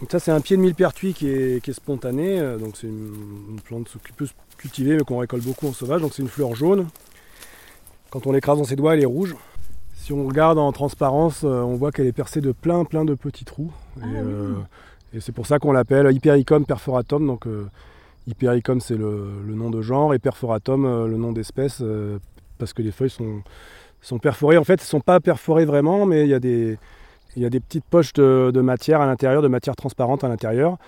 Donc ça c'est un pied de millepertuis qui est, qui est spontané, euh, donc c'est une, une plante qui peut se cultiver mais qu'on récolte beaucoup en sauvage, donc c'est une fleur jaune. Quand on l'écrase dans ses doigts elle est rouge. Si on regarde en transparence, euh, on voit qu'elle est percée de plein plein de petits trous. Ah et oui. euh, et c'est pour ça qu'on l'appelle Hypericum perforatum. Donc euh, Hypericum c'est le, le nom de genre et perforatum euh, le nom d'espèce parce que les feuilles sont, sont perforées. En fait, elles ne sont pas perforées vraiment, mais il y a des, il y a des petites poches de, de matière à l'intérieur, de matière transparente à l'intérieur,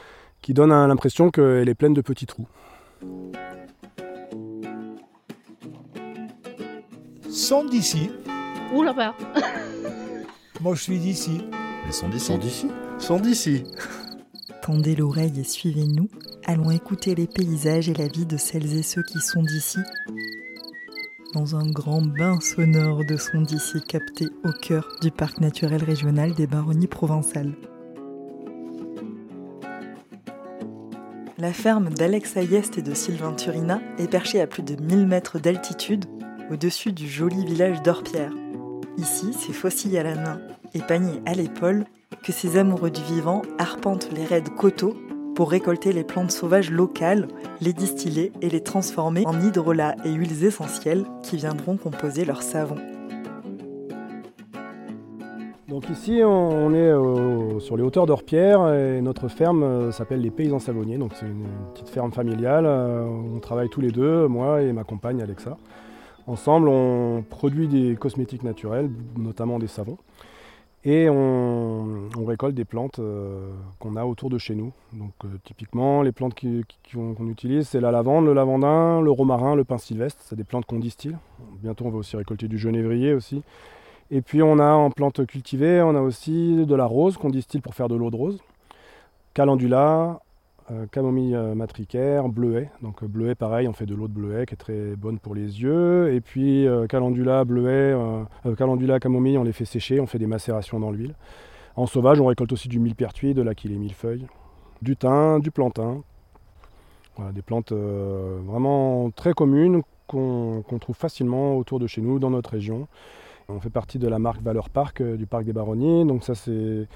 qui donnent l'impression qu'elle est pleine de petits trous. Sont d'ici. Ouh là-bas. Moi, je suis d'ici. Ils sont d'ici. Sont d'ici. Sont d'ici. Tendez l'oreille et suivez-nous. Allons écouter les paysages et la vie de celles et ceux qui sont d'ici. Dans un grand bain sonore de sons d'ici capté au cœur du parc naturel régional des Baronnies provençales. La ferme d'Alex Ayest et de Sylvain Turina est perchée à plus de 1000 mètres d'altitude au-dessus du joli village d'Orpierre. Ici, c'est fossiles à la main et panier à l'épaule que ces amoureux du vivant arpentent les raides coteaux pour récolter les plantes sauvages locales, les distiller et les transformer en hydrolats et huiles essentielles qui viendront composer leur savon. Donc ici, on, est sur les hauteurs d'Orpierre et notre ferme euh, s'appelle les Paysans Savonniers. Donc c'est une petite ferme familiale. euh, On travaille tous les deux, moi et ma compagne Alexa. Ensemble, on produit des cosmétiques naturels, notamment des savons. Et on, récolte des plantes euh, qu'on a autour de chez nous. Donc euh, typiquement, les plantes qu'on utilise, c'est la lavande, le lavandin, le romarin, le pin sylvestre. C'est des plantes qu'on distille. Bientôt, on va aussi récolter du genévrier aussi. Et puis on a en plantes cultivées, on a aussi de la rose qu'on distille pour faire de l'eau de rose. Calendula, camomille euh, matricaire, bleuet. Donc euh, bleuet pareil, on fait de l'eau de bleuet qui est très bonne pour les yeux. Et puis euh, calendula, bleuet, euh, euh, calendula, camomille, on les fait sécher, on fait des macérations dans l'huile. En sauvage, on récolte aussi du millepertuis, de l'aquilée millefeuille, du thym, du plantain. Voilà, des plantes euh, vraiment très communes qu'on trouve facilement autour de chez nous, dans notre région. On fait partie de la marque Valeur Parc euh, du parc des Baronnies. Donc ça c'est.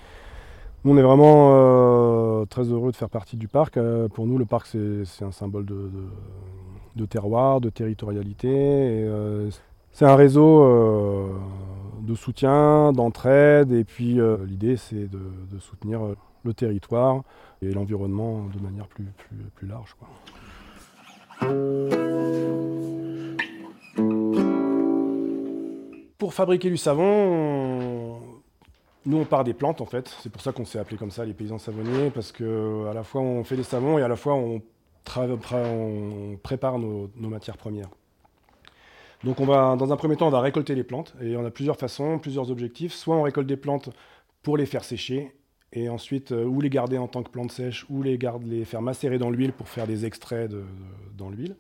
On est vraiment euh, très heureux de faire partie du parc. Euh, pour nous, le parc c'est un symbole de, terroir, de territorialité. Euh, c'est un réseau de soutien, d'entraide. Et puis l'idée c'est de, soutenir le territoire et l'environnement de manière plus, plus, plus large. Pour fabriquer du savon, on- nous on part des plantes en fait. C'est pour ça qu'on s'est appelé comme ça les paysans savonniers, parce que à la fois on fait des savons et à la fois on, prépare nos, matières premières. Donc on va, dans un premier temps, on va récolter les plantes et on a plusieurs façons, plusieurs objectifs. Soit on récolte des plantes pour les faire sécher et ensuite euh, ou les garder en tant que plantes sèches ou les, faire macérer dans l'huile pour faire des extraits dans l'huile.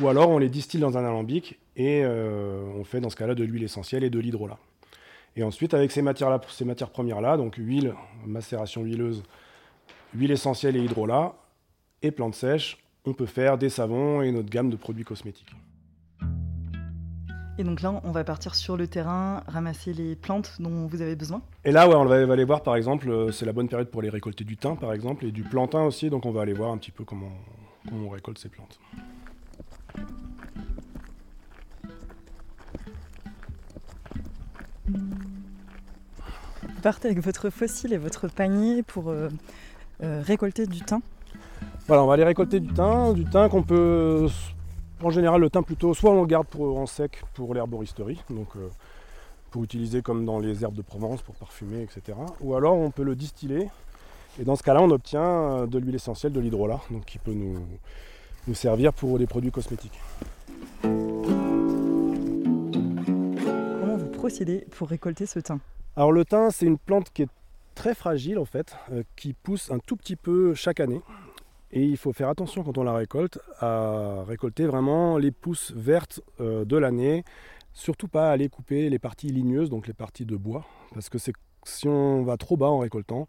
Ou alors on les distille dans un alambic et euh, on fait dans ce cas-là de l'huile essentielle et de l'hydrolat. Et ensuite, avec ces matières-là, ces matières premières-là, donc huile, macération huileuse, huile essentielle et hydrolat, et plantes sèches, on peut faire des savons et notre gamme de produits cosmétiques. Et donc là, on va partir sur le terrain, ramasser les plantes dont vous avez besoin. Et là, ouais, on va, aller voir, par exemple, euh, c'est la bonne période pour les récolter du thym, par exemple, et du plantain aussi, donc on va aller voir un petit peu comment, comment on récolte ces plantes. Partez avec votre fossile et votre panier pour euh, euh, récolter du thym. Voilà, on va aller récolter du thym, du thym qu'on peut, en général, le thym plutôt, soit on le garde pour, en sec pour l'herboristerie, donc euh, pour utiliser comme dans les herbes de Provence pour parfumer, etc. Ou alors on peut le distiller, et dans ce cas-là, on obtient de l'huile essentielle, de l'hydrolat, donc qui peut nous, nous servir pour des produits cosmétiques. Comment vous procédez pour récolter ce thym? Alors le thym, c'est une plante qui est très fragile en fait, euh, qui pousse un tout petit peu chaque année. Et il faut faire attention quand on la récolte à récolter vraiment les pousses vertes euh, de l'année. Surtout pas aller couper les parties ligneuses, donc les parties de bois, parce que si on va trop bas en récoltant,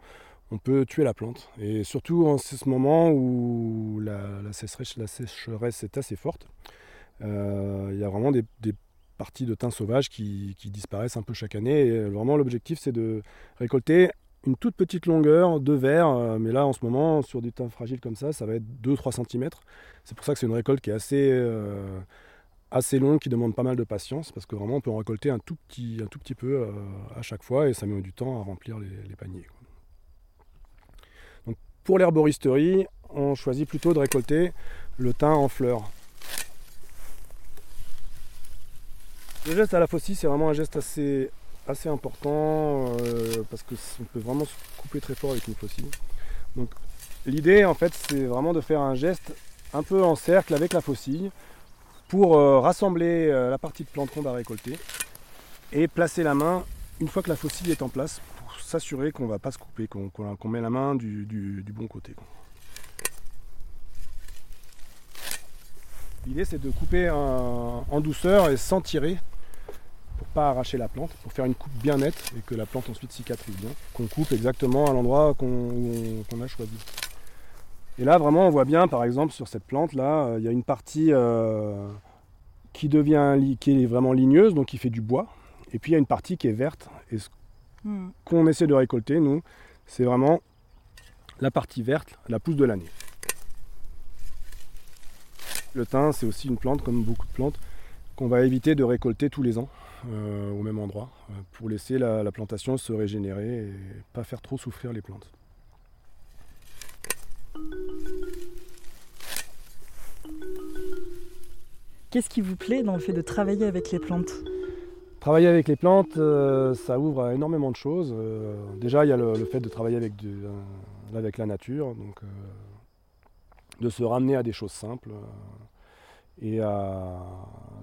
on peut tuer la plante. Et surtout en ce moment où la, la sécheresse, la sécheresse est assez forte, euh, il y a vraiment des, des parties de thym sauvage qui, disparaissent un peu chaque année. Et vraiment, l'objectif, c'est de récolter une toute petite longueur de verre, euh, mais là en ce moment sur des teintes fragiles comme ça, ça va être 2-3 cm. C'est pour ça que c'est une récolte qui est assez, euh, assez longue, qui demande pas mal de patience, parce que vraiment on peut en récolter un tout petit, un tout petit peu euh, à chaque fois et ça met du temps à remplir les, paniers. Donc, pour l'herboristerie, on choisit plutôt de récolter le thym en fleurs. Le geste à la faucille, c'est vraiment un geste assez, assez important euh, parce que on peut vraiment se couper très fort avec une faucille. Donc l'idée en fait c'est vraiment de faire un geste un peu en cercle avec la faucille pour euh, rassembler euh, la partie de plante qu'on va récolter et placer la main une fois que la faucille est en place pour s'assurer qu'on ne va pas se couper, qu'on met la main du, bon côté. L'idée c'est de couper en douceur et sans tirer pas arracher la plante, pour faire une coupe bien nette et que la plante ensuite cicatrise bien, qu'on coupe exactement à l'endroit qu'on a choisi. Et là vraiment on voit bien par exemple sur cette plante là, euh, il y a une partie euh, qui devient qui est vraiment ligneuse, donc qui fait du bois, et puis il y a une partie qui est verte. Et ce hmm. qu'on essaie de récolter nous, c'est vraiment la partie verte, la pousse de l'année. Le thym c'est aussi une plante comme beaucoup de plantes qu'on va éviter de récolter tous les ans. Euh, au même endroit euh, pour laisser la, plantation se régénérer et pas faire trop souffrir les plantes. Qu'est-ce qui vous plaît dans le fait de travailler avec les plantes? Travailler avec les plantes, euh, ça ouvre à énormément de choses. déjà, il y a le, fait de travailler avec, avec la nature, donc de se ramener à des choses simples et à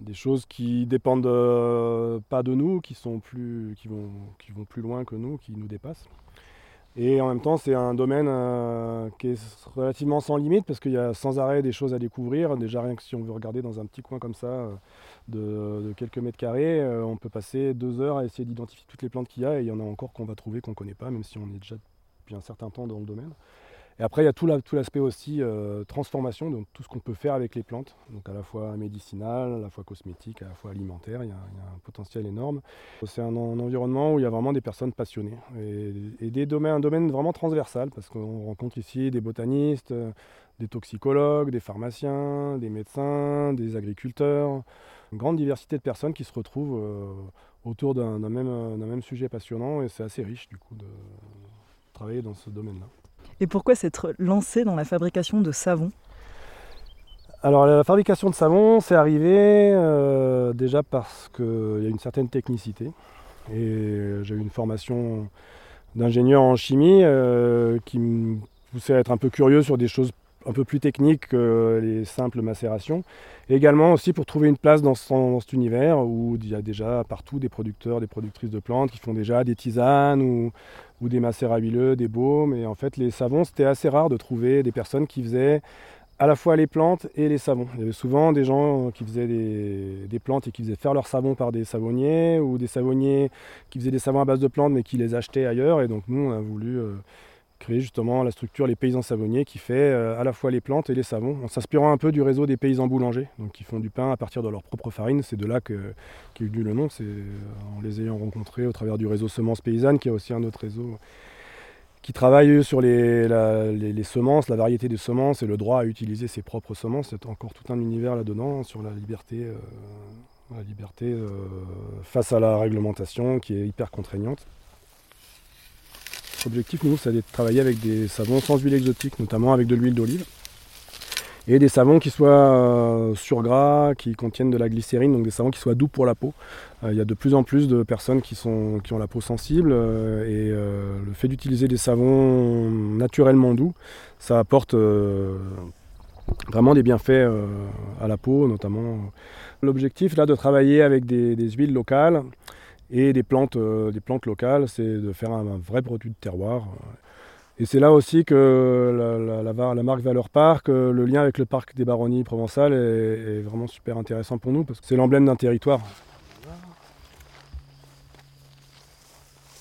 des choses qui dépendent euh, pas de nous, qui sont plus, qui vont, qui vont plus loin que nous, qui nous dépassent. Et en même temps, c'est un domaine euh, qui est relativement sans limite parce qu'il y a sans arrêt des choses à découvrir. Déjà, rien que si on veut regarder dans un petit coin comme ça euh, de, quelques mètres carrés, on peut passer deux heures à essayer d'identifier toutes les plantes qu'il y a et il y en a encore qu'on va trouver qu'on ne connaît pas, même si on est déjà depuis un certain temps dans le domaine. Et après, il y a tout l'aspect aussi euh, transformation, donc tout ce qu'on peut faire avec les plantes, donc à la fois médicinal, à la fois cosmétique, à la fois alimentaire, il y a, un potentiel énorme. C'est un, environnement où il y a vraiment des personnes passionnées. Et, un domaine vraiment transversal, parce qu'on rencontre ici des botanistes, euh, des toxicologues, des pharmaciens, des médecins, des agriculteurs, une grande diversité de personnes qui se retrouvent euh, autour d'un même, même sujet passionnant. Et c'est assez riche du coup de travailler dans ce domaine-là. Et pourquoi s'être lancé dans la fabrication de savon? Alors la fabrication de savon, c'est arrivé euh, déjà parce qu'il y a une certaine technicité. Et j'ai eu une formation d'ingénieur en chimie euh, qui me poussait à être un peu curieux sur des choses un peu plus techniques que les simples macérations. Et également aussi pour trouver une place dans, cet univers où il y a déjà partout des producteurs, des productrices de plantes qui font déjà des tisanes ou, ou des macérats huileux, des baumes. Et en fait, les savons, c'était assez rare de trouver des personnes qui faisaient à la fois les plantes et les savons. Il y avait souvent des gens qui faisaient des, plantes et qui faisaient faire leurs savons par des savonniers, ou des savonniers qui faisaient des savons à base de plantes mais qui les achetaient ailleurs. Et donc nous, on a voulu euh, créer justement la structure Les Paysans Savonniers qui fait euh, à la fois les plantes et les savons, en s'inspirant un peu du réseau des paysans boulangers, donc qui font du pain à partir de leur propre farine. C'est de là qu'est eu le nom, c'est euh, en les ayant rencontrés au travers du réseau Semences Paysannes, qui est aussi un autre réseau qui travaille sur les, les, semences, la variété des semences et le droit à utiliser ses propres semences. C'est encore tout un univers là-dedans sur la liberté, euh, la liberté face à la réglementation qui est hyper contraignante. L'objectif, nous, c'est de travailler avec des savons sans huile exotique, notamment avec de l'huile d'olive. Et des savons qui soient euh, sur gras, qui contiennent de la glycérine, donc des savons qui soient doux pour la peau. Euh, il y a de plus en plus de personnes qui, ont la peau sensible euh, et le fait d'utiliser des savons naturellement doux, ça apporte vraiment des bienfaits à la peau, notamment. L'objectif là de travailler avec des huiles locales et des plantes, euh, des plantes locales, c'est de faire un, vrai produit de terroir. Et c'est là aussi que la, marque Valeur Parc, euh, le lien avec le parc des Baronnies provençales est, vraiment super intéressant pour nous parce que c'est l'emblème d'un territoire.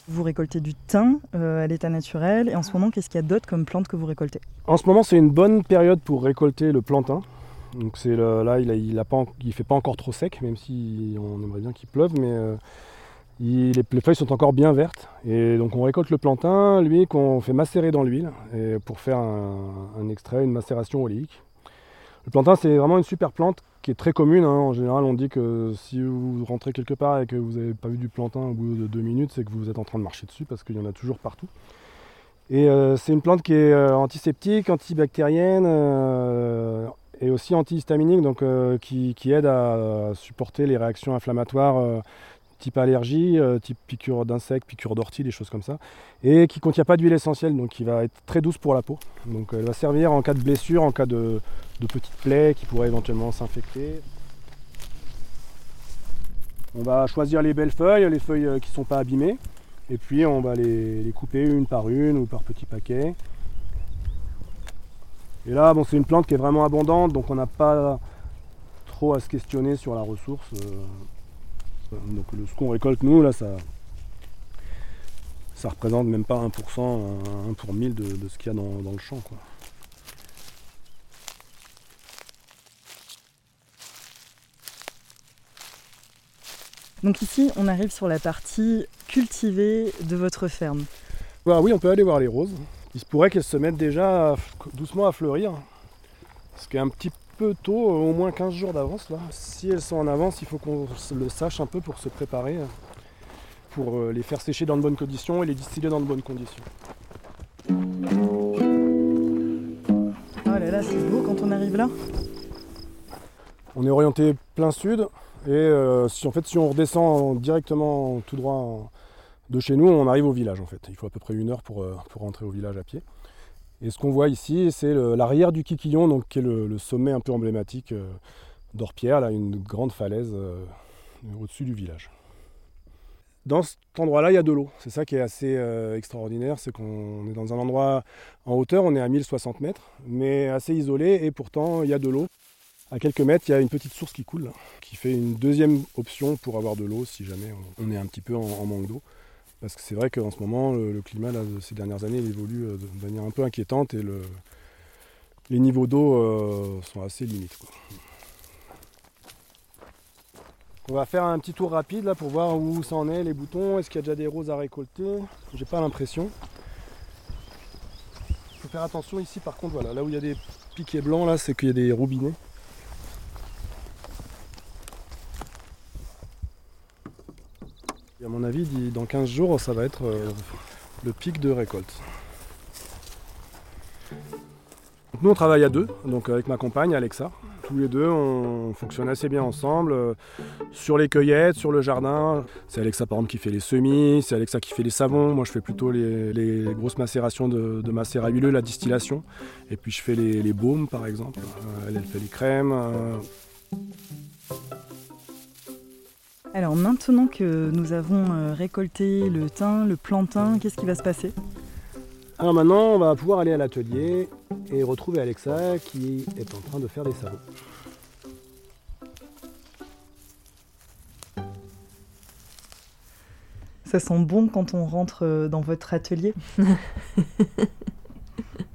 Vous récoltez du thym euh, à l'état naturel et en ce moment, qu'est-ce qu'il y a d'autre comme plantes que vous récoltez? En ce moment, c'est une bonne période pour récolter le plantain. Donc c'est là, il ne il, fait pas encore trop sec, même si on aimerait bien qu'il pleuve, mais les, les feuilles sont encore bien vertes. Et donc on récolte le plantain, lui, qu'on fait macérer dans l'huile pour faire un, extrait, une macération oléique. Le plantain, c'est vraiment une super plante qui est très commune. hein. En général, on dit que si vous rentrez quelque part et que vous n'avez pas vu du plantain au bout de deux minutes, c'est que vous êtes en train de marcher dessus parce qu'il y en a toujours partout. Et euh, c'est une plante qui est euh, antiseptique, antibactérienne euh, et aussi antihistaminique, donc qui, aide à supporter les réactions inflammatoires type allergie, euh, type piqûre d'insectes, piqûre d'ortie, des choses comme ça, et qui ne contient pas d'huile essentielle, donc qui va être très douce pour la peau. Donc elle va servir en cas de blessure, en cas de, de petites plaies qui pourraient éventuellement s'infecter. On va choisir les belles feuilles, les feuilles euh, qui ne sont pas abîmées, et puis on va les, couper une par une ou par petits paquets. Et là, bon, c'est une plante qui est vraiment abondante, donc on n'a pas trop à se questionner sur la ressource. euh, donc le- ce qu'on récolte nous, là, ça, ça représente même pas 1%, 1 pour 1000 de, de ce qu'il y a dans, dans le champ. Quoi. Donc ici, on arrive sur la partie cultivée de votre ferme. Voilà, oui, on peut aller voir les roses. Il se pourrait qu'elles se mettent déjà doucement à fleurir. Ce qui est un petit peu tôt, euh, au moins 15 jours d'avance. là. Si elles sont en avance, il faut qu'on le sache un peu pour se préparer, euh, pour euh, les faire sécher dans de bonnes conditions et les distiller dans de bonnes conditions. Oh là là, c'est beau quand on arrive là. On est orienté plein sud et euh, si en fait si on redescend directement tout droit de chez nous, on arrive au village en fait. Il faut à peu près une heure pour, pour rentrer au village à pied. Et ce qu'on voit ici, c'est l'arrière du Kikillon, donc qui est le, sommet un peu emblématique euh, d'Orpierre, là, une grande falaise euh, au-dessus du village. Dans cet endroit-là, il y a de l'eau. C'est ça qui est assez euh, extraordinaire, c'est qu'on est dans un endroit en hauteur, on est à 1060 mètres, mais assez isolé, et pourtant il y a de l'eau. À quelques mètres, il y a une petite source qui coule, qui fait une deuxième option pour avoir de l'eau si jamais on est un petit peu en manque d'eau. Parce que c'est vrai qu'en ce moment, le, climat de ces dernières années évolue euh, de manière un peu inquiétante et le- les niveaux d'eau euh, sont assez limites. On va faire un petit tour rapide là pour voir où ça en est, les boutons, est-ce qu'il y a déjà des roses à récolter? J'ai pas l'impression. Il faut faire attention ici par contre, voilà, là où il y a des piquets blancs là, c'est qu'il y a des robinets. Et à mon avis, dans 15 jours, ça va être euh, le pic de récolte. Nous, on travaille à deux, donc avec ma compagne Alexa. Tous les deux, on fonctionne assez bien ensemble euh, sur les cueillettes, sur le jardin. C'est Alexa, par exemple, qui fait les semis, c'est Alexa qui fait les savons. Moi, je fais plutôt les, grosses macérations de, de macérat huileux, la distillation. Et puis, je fais les, baumes, par exemple. Euh, elle, elle fait les crèmes. Alors maintenant que nous avons euh, récolté le thym, le plantain, qu'est-ce qui va se passer? Alors maintenant, on va pouvoir aller à l'atelier et retrouver Alexa qui est en train de faire des savons. Ça sent bon quand on rentre euh, dans votre atelier?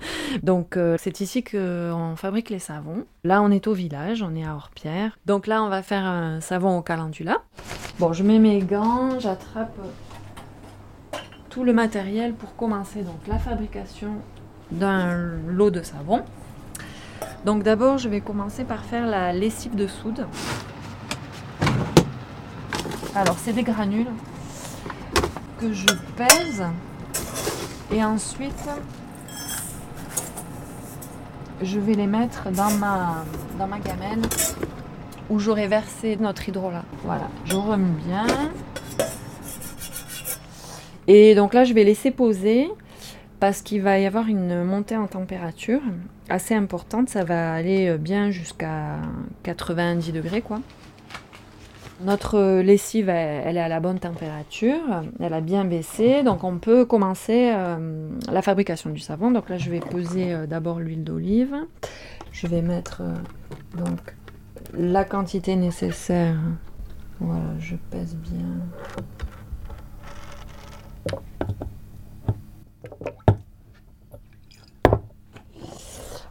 Donc euh, c'est ici qu'on fabrique les savons. Là on est au village, on est à Orpierre. Donc là on va faire un savon au calendula. Bon je mets mes gants, j'attrape tout le matériel pour commencer donc la fabrication d'un lot de savon. Donc d'abord je vais commencer par faire la lessive de soude. Alors c'est des granules que je pèse et ensuite je vais les mettre dans ma, dans ma gamelle où j'aurai versé notre hydrolat. Voilà, je remue bien. Et donc là, je vais laisser poser parce qu'il va y avoir une montée en température assez importante. Ça va aller bien jusqu'à 90 degrés, quoi. Notre lessive, elle, est à la bonne température, elle a bien baissé, donc on peut commencer euh, la fabrication du savon. Donc là, je vais peser euh, d'abord l'huile d'olive. Je vais mettre euh, donc la quantité nécessaire. Voilà, je pèse bien.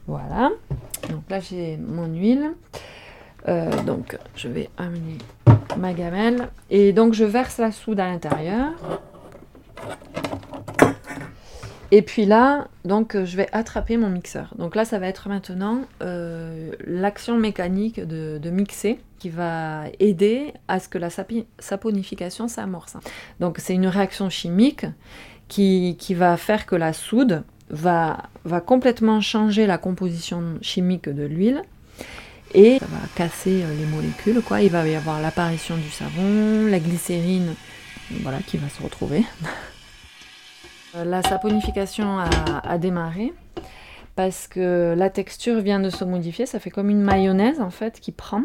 Voilà. Donc là, j'ai mon huile. Euh, donc, je vais amener ma gamelle. Et donc je verse la soude à l'intérieur. Et puis là, donc je vais attraper mon mixeur. Donc là, ça va être maintenant euh, l'action mécanique de, mixer qui va aider à ce que la saponification s'amorce. Donc c'est une réaction chimique qui, qui va faire que la soude va, va complètement changer la composition chimique de l'huile et ça va casser euh, les molécules. Quoi. Il va y avoir l'apparition du savon, la glycérine voilà, qui va se retrouver. Euh, La saponification a, a démarré parce que la texture vient de se modifier. Ça fait comme une mayonnaise en fait qui prend.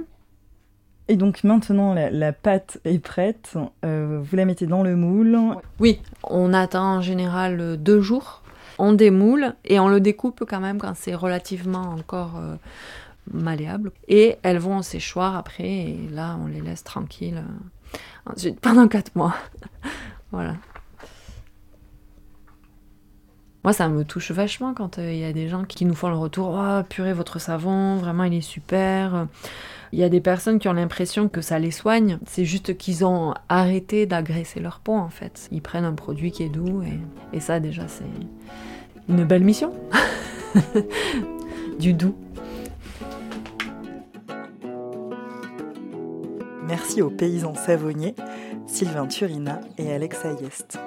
Et donc maintenant, la, la pâte est prête. Euh, vous la mettez dans le moule. Oui, on attend en général deux jours. On démoule et on le découpe quand même quand c'est relativement encore euh, malléable. Et elles vont séchoir après et là on les laisse tranquilles euh, ensuite pendant quatre mois. voilà. Moi, ça me touche vachement quand euh, il y a des gens qui nous font le retour. Oh, purée, votre savon, vraiment, il est super. Il y a des personnes qui ont l'impression que ça les soigne. C'est juste qu'ils ont arrêté d'agresser leur peau, en fait. Ils prennent un produit qui est doux et, et ça, déjà, c'est une belle mission. du doux. Merci aux paysans savonniers, Sylvain Turina et Alex Ayest.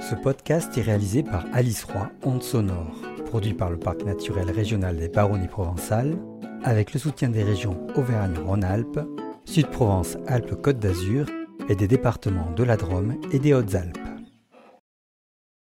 Ce podcast est réalisé par Alice Roy, Onde Sonore, produit par le Parc naturel régional des Baronnies provençales, avec le soutien des régions Auvergne-Rhône-Alpes, Sud-Provence-Alpes-Côte d'Azur et des départements de la Drôme et des Hautes-Alpes.